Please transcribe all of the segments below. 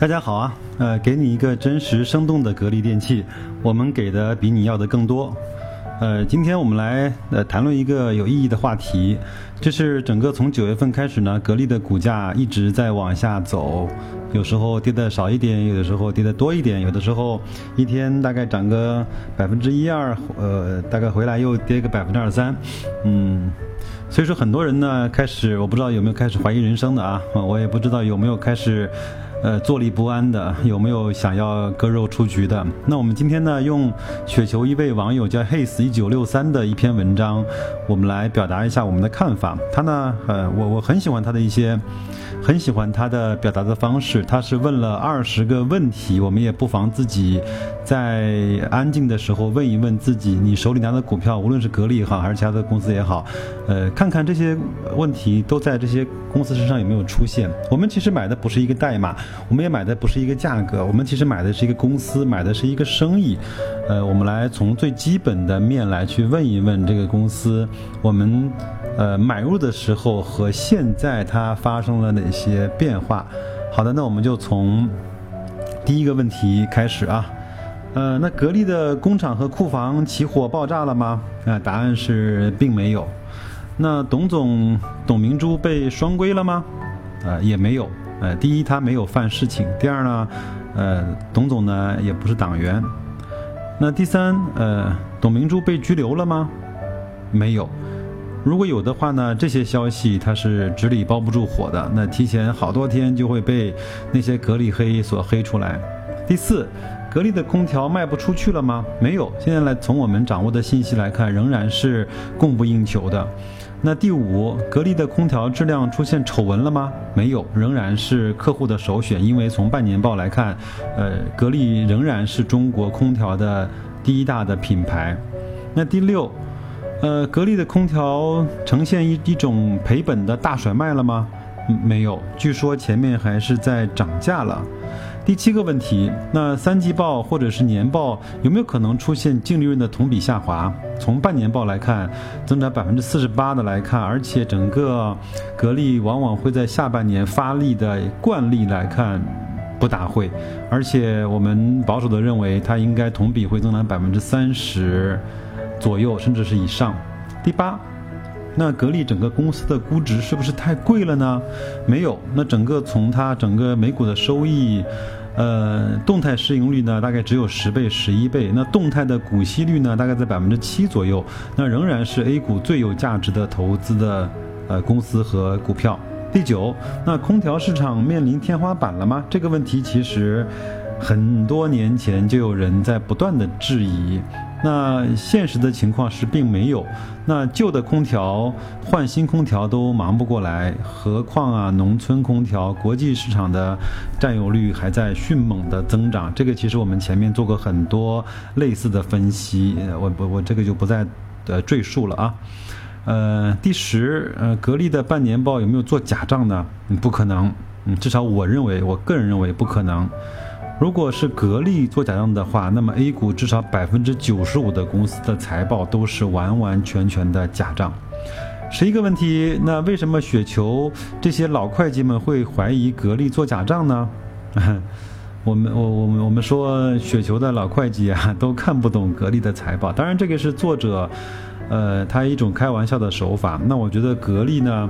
大家好啊，呃，给你一个真实生动的格力电器，我们给的比你要的更多。呃，今天我们来呃谈论一个有意义的话题，就是整个从九月份开始呢，格力的股价一直在往下走，有时候跌的少一点，有的时候跌的多一点，有的时候一天大概涨个百分之一二，呃，大概回来又跌个百分之二三，嗯，所以说很多人呢开始，我不知道有没有开始怀疑人生的啊，我也不知道有没有开始。呃，坐立不安的有没有想要割肉出局的？那我们今天呢，用雪球一位网友叫 Hays 一九六三的一篇文章，我们来表达一下我们的看法。他呢，呃，我我很喜欢他的一些。很喜欢他的表达的方式，他是问了二十个问题，我们也不妨自己在安静的时候问一问自己：你手里拿的股票，无论是格力也好，还是其他的公司也好，呃，看看这些问题都在这些公司身上有没有出现。我们其实买的不是一个代码，我们也买的不是一个价格，我们其实买的是一个公司，买的是一个生意。呃，我们来从最基本的面来去问一问这个公司，我们。呃，买入的时候和现在它发生了哪些变化？好的，那我们就从第一个问题开始啊。呃，那格力的工厂和库房起火爆炸了吗？啊，答案是并没有。那董总董明珠被双规了吗？啊，也没有。呃，第一他没有犯事情，第二呢，呃，董总呢也不是党员。那第三，呃，董明珠被拘留了吗？没有。如果有的话呢，这些消息它是纸里包不住火的，那提前好多天就会被那些格力黑所黑出来。第四，格力的空调卖不出去了吗？没有，现在来从我们掌握的信息来看，仍然是供不应求的。那第五，格力的空调质量出现丑闻了吗？没有，仍然是客户的首选，因为从半年报来看，呃，格力仍然是中国空调的第一大的品牌。那第六。呃，格力的空调呈现一一种赔本的大甩卖了吗？没有，据说前面还是在涨价了。第七个问题，那三季报或者是年报有没有可能出现净利润的同比下滑？从半年报来看，增长百分之四十八的来看，而且整个格力往往会在下半年发力的惯例来看，不大会，而且我们保守的认为它应该同比会增长百分之三十。左右，甚至是以上。第八，那格力整个公司的估值是不是太贵了呢？没有，那整个从它整个每股的收益，呃，动态市盈率呢，大概只有十倍、十一倍。那动态的股息率呢，大概在百分之七左右。那仍然是 A 股最有价值的投资的呃公司和股票。第九，那空调市场面临天花板了吗？这个问题其实很多年前就有人在不断的质疑。那现实的情况是并没有，那旧的空调换新空调都忙不过来，何况啊农村空调国际市场的占有率还在迅猛的增长。这个其实我们前面做过很多类似的分析，我我我这个就不再呃赘述了啊。呃，第十，呃，格力的半年报有没有做假账呢？不可能，嗯，至少我认为，我个人认为不可能。如果是格力做假账的话，那么 A 股至少百分之九十五的公司的财报都是完完全全的假账。十一个问题，那为什么雪球这些老会计们会怀疑格力做假账呢？我们我我们我们说雪球的老会计啊，都看不懂格力的财报。当然，这个是作者，呃，他一种开玩笑的手法。那我觉得格力呢？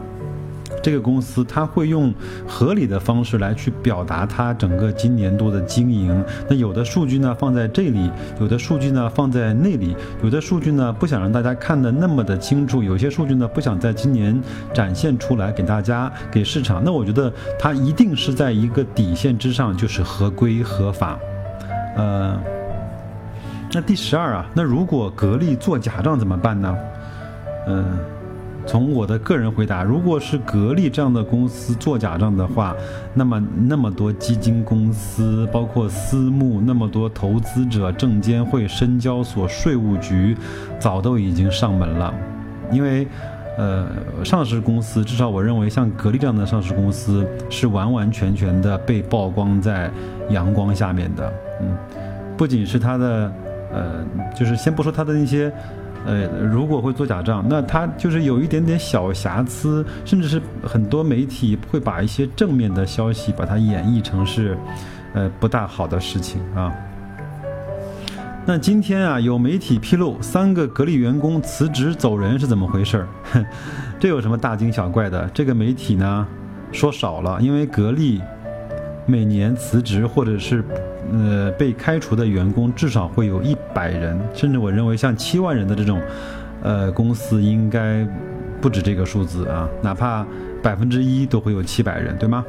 这个公司它会用合理的方式来去表达它整个今年度的经营。那有的数据呢放在这里，有的数据呢放在那里，有的数据呢不想让大家看得那么的清楚，有些数据呢不想在今年展现出来给大家给市场。那我觉得它一定是在一个底线之上，就是合规合法。呃，那第十二啊，那如果格力做假账怎么办呢？嗯。从我的个人回答，如果是格力这样的公司做假账的话，那么那么多基金公司，包括私募，那么多投资者，证监会、深交所、税务局，早都已经上门了。因为，呃，上市公司，至少我认为像格力这样的上市公司，是完完全全的被曝光在阳光下面的。嗯，不仅是它的，呃，就是先不说它的那些。呃，如果会做假账，那它就是有一点点小瑕疵，甚至是很多媒体会把一些正面的消息把它演绎成是，呃，不大好的事情啊。那今天啊，有媒体披露三个格力员工辞职走人是怎么回事儿？这有什么大惊小怪的？这个媒体呢说少了，因为格力每年辞职或者是呃被开除的员工至少会有一百人，甚至我认为像七万人的这种呃公司应该不止这个数字啊，哪怕百分之一都会有七百人，对吗？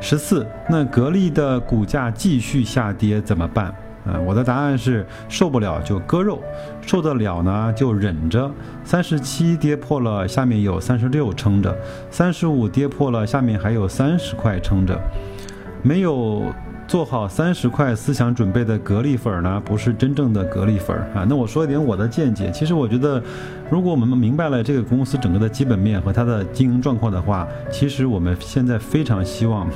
十四，那格力的股价继续下跌怎么办？嗯，我的答案是受不了就割肉，受得了呢就忍着。三十七跌破了，下面有三十六撑着；三十五跌破了，下面还有三十块撑着。没有。做好三十块思想准备的格力粉呢，不是真正的格力粉啊。那我说一点我的见解，其实我觉得，如果我们明白了这个公司整个的基本面和它的经营状况的话，其实我们现在非常希望，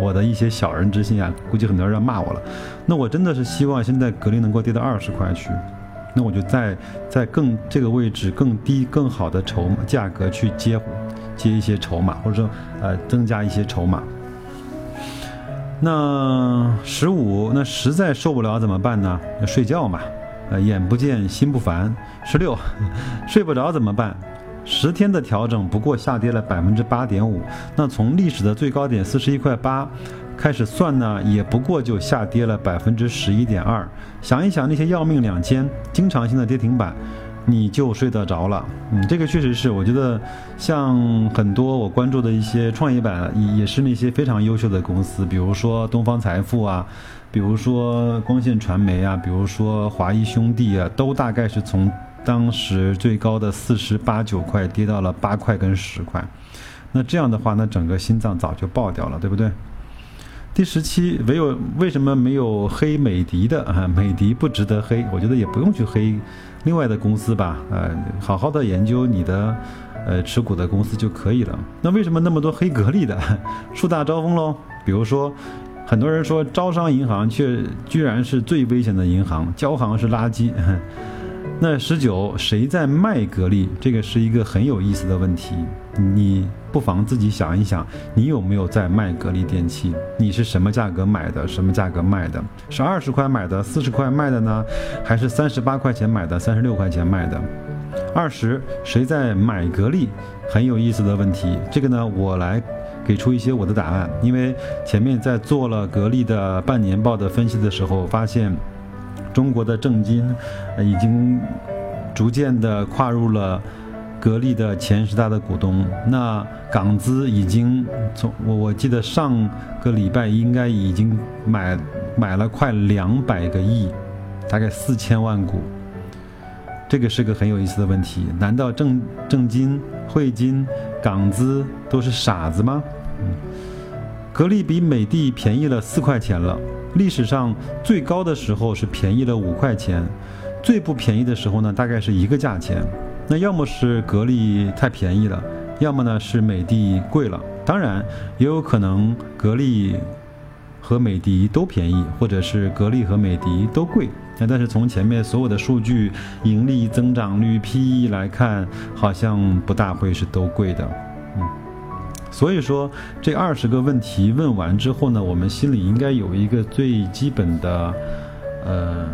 我的一些小人之心啊，估计很多人要骂我了。那我真的是希望现在格力能够跌到二十块去，那我就在在更这个位置更低更好的筹价格去接接一些筹码，或者说呃增加一些筹码。那十五，那实在受不了怎么办呢？要睡觉嘛，呃，眼不见心不烦。十六，睡不着怎么办？十天的调整不过下跌了百分之八点五，那从历史的最高点四十一块八开始算呢，也不过就下跌了百分之十一点二。想一想那些要命两千经常性的跌停板。你就睡得着了，嗯，这个确实是，我觉得像很多我关注的一些创业板，也是那些非常优秀的公司，比如说东方财富啊，比如说光线传媒啊，比如说华谊兄弟啊，都大概是从当时最高的四十八九块跌到了八块跟十块，那这样的话，那整个心脏早就爆掉了，对不对？第十七，唯有为什么没有黑美的的啊？美的不值得黑，我觉得也不用去黑。另外的公司吧，呃，好好的研究你的，呃，持股的公司就可以了。那为什么那么多黑格力的？树大招风喽。比如说，很多人说招商银行却居然是最危险的银行，交行是垃圾。那十九，谁在卖格力？这个是一个很有意思的问题。你不妨自己想一想，你有没有在卖格力电器？你是什么价格买的？什么价格卖的？是二十块买的，四十块卖的呢？还是三十八块钱买的，三十六块钱卖的？二十，谁在买格力？很有意思的问题。这个呢，我来给出一些我的答案。因为前面在做了格力的半年报的分析的时候，发现。中国的正金已经逐渐的跨入了格力的前十大的股东。那港资已经从我我记得上个礼拜应该已经买买了快两百个亿，大概四千万股。这个是个很有意思的问题。难道正正金、汇金、港资都是傻子吗？格力比美的便宜了四块钱了。历史上最高的时候是便宜了五块钱，最不便宜的时候呢，大概是一个价钱。那要么是格力太便宜了，要么呢是美的贵了。当然，也有可能格力和美的都便宜，或者是格力和美的都贵。那但是从前面所有的数据、盈利增长率、PE 来看，好像不大会是都贵的。嗯。所以说，这二十个问题问完之后呢，我们心里应该有一个最基本的，呃，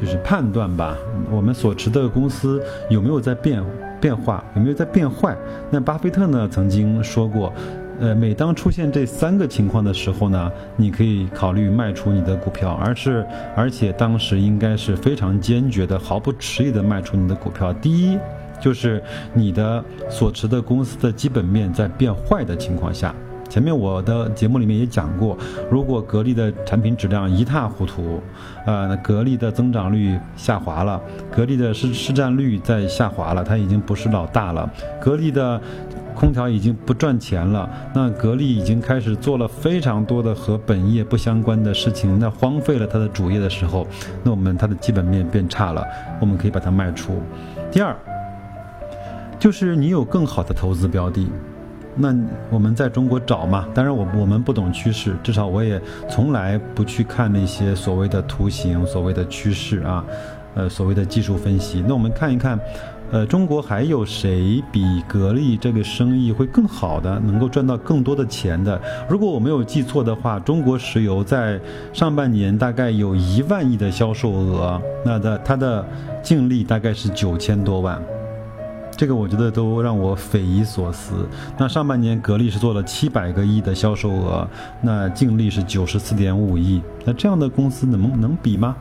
就是判断吧。我们所持的公司有没有在变变化，有没有在变坏？那巴菲特呢曾经说过，呃，每当出现这三个情况的时候呢，你可以考虑卖出你的股票，而是而且当时应该是非常坚决的、毫不迟疑的卖出你的股票。第一。就是你的所持的公司的基本面在变坏的情况下，前面我的节目里面也讲过，如果格力的产品质量一塌糊涂，呃，格力的增长率下滑了，格力的市市占率在下滑了，它已经不是老大了，格力的空调已经不赚钱了，那格力已经开始做了非常多的和本业不相关的事情，那荒废了它的主业的时候，那我们它的基本面变差了，我们可以把它卖出。第二。就是你有更好的投资标的，那我们在中国找嘛。当然，我我们不懂趋势，至少我也从来不去看那些所谓的图形、所谓的趋势啊。呃所谓的技术分析。那我们看一看。呃，中国还有谁比格力这个生意会更好的，能够赚到更多的钱的？如果我没有记错的话，中国石油在上半年大概有一万亿的销售额，那的它的净利大概是九千多万，这个我觉得都让我匪夷所思。那上半年格力是做了七百个亿的销售额，那净利是九十四点五亿，那这样的公司能能比吗？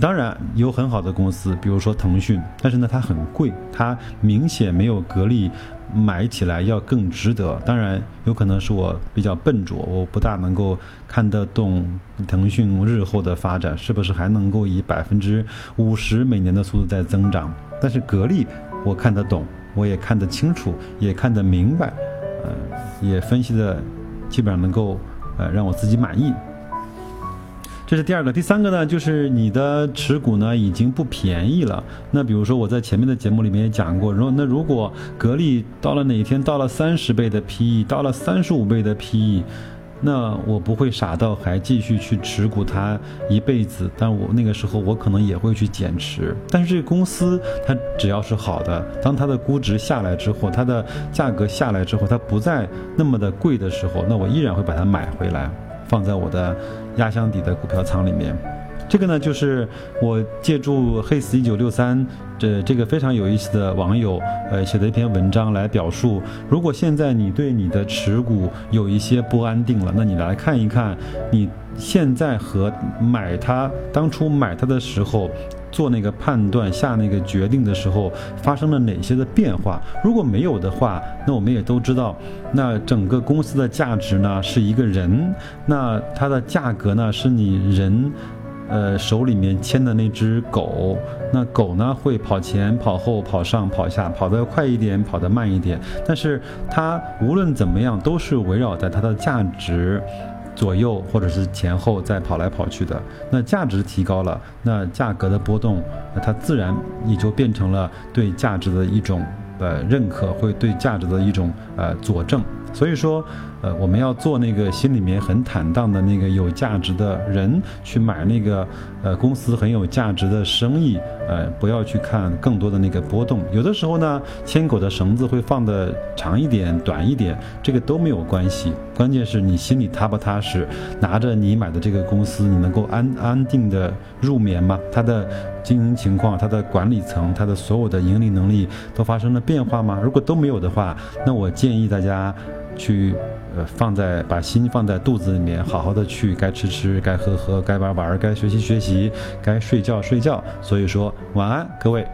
当然有很好的公司，比如说腾讯，但是呢它很贵，它明显没有格力买起来要更值得。当然有可能是我比较笨拙，我不大能够看得懂腾讯日后的发展是不是还能够以百分之五十每年的速度在增长。但是格力我看得懂，我也看得清楚，也看得明白，呃，也分析的基本上能够呃让我自己满意。这是第二个，第三个呢，就是你的持股呢已经不便宜了。那比如说我在前面的节目里面也讲过，如那如果格力到了哪一天到了三十倍的 PE，到了三十五倍的 PE，那我不会傻到还继续去持股它一辈子。但我那个时候我可能也会去减持。但是这个公司它只要是好的，当它的估值下来之后，它的价格下来之后，它不再那么的贵的时候，那我依然会把它买回来。放在我的压箱底的股票仓里面，这个呢就是我借助 His 一九六三这这个非常有意思的网友呃写的一篇文章来表述，如果现在你对你的持股有一些不安定了，那你来看一看你现在和买它当初买它的时候。做那个判断、下那个决定的时候，发生了哪些的变化？如果没有的话，那我们也都知道，那整个公司的价值呢是一个人，那它的价格呢是你人，呃手里面牵的那只狗，那狗呢会跑前、跑后、跑上、跑下，跑得快一点，跑得慢一点，但是它无论怎么样都是围绕在它的价值。左右或者是前后在跑来跑去的，那价值提高了，那价格的波动，那它自然也就变成了对价值的一种呃认可，会对价值的一种呃佐证。所以说，呃，我们要做那个心里面很坦荡的那个有价值的人，去买那个呃公司很有价值的生意，呃，不要去看更多的那个波动。有的时候呢，牵狗的绳子会放的长一点、短一点，这个都没有关系。关键是你心里踏不踏实，拿着你买的这个公司，你能够安安定的入眠吗？它的经营情况、它的管理层、它的所有的盈利能力都发生了变化吗？如果都没有的话，那我建议大家。去，呃，放在把心放在肚子里面，好好的去，该吃吃，该喝喝，该玩玩，该学习学习，该睡觉睡觉。所以说，晚安，各位。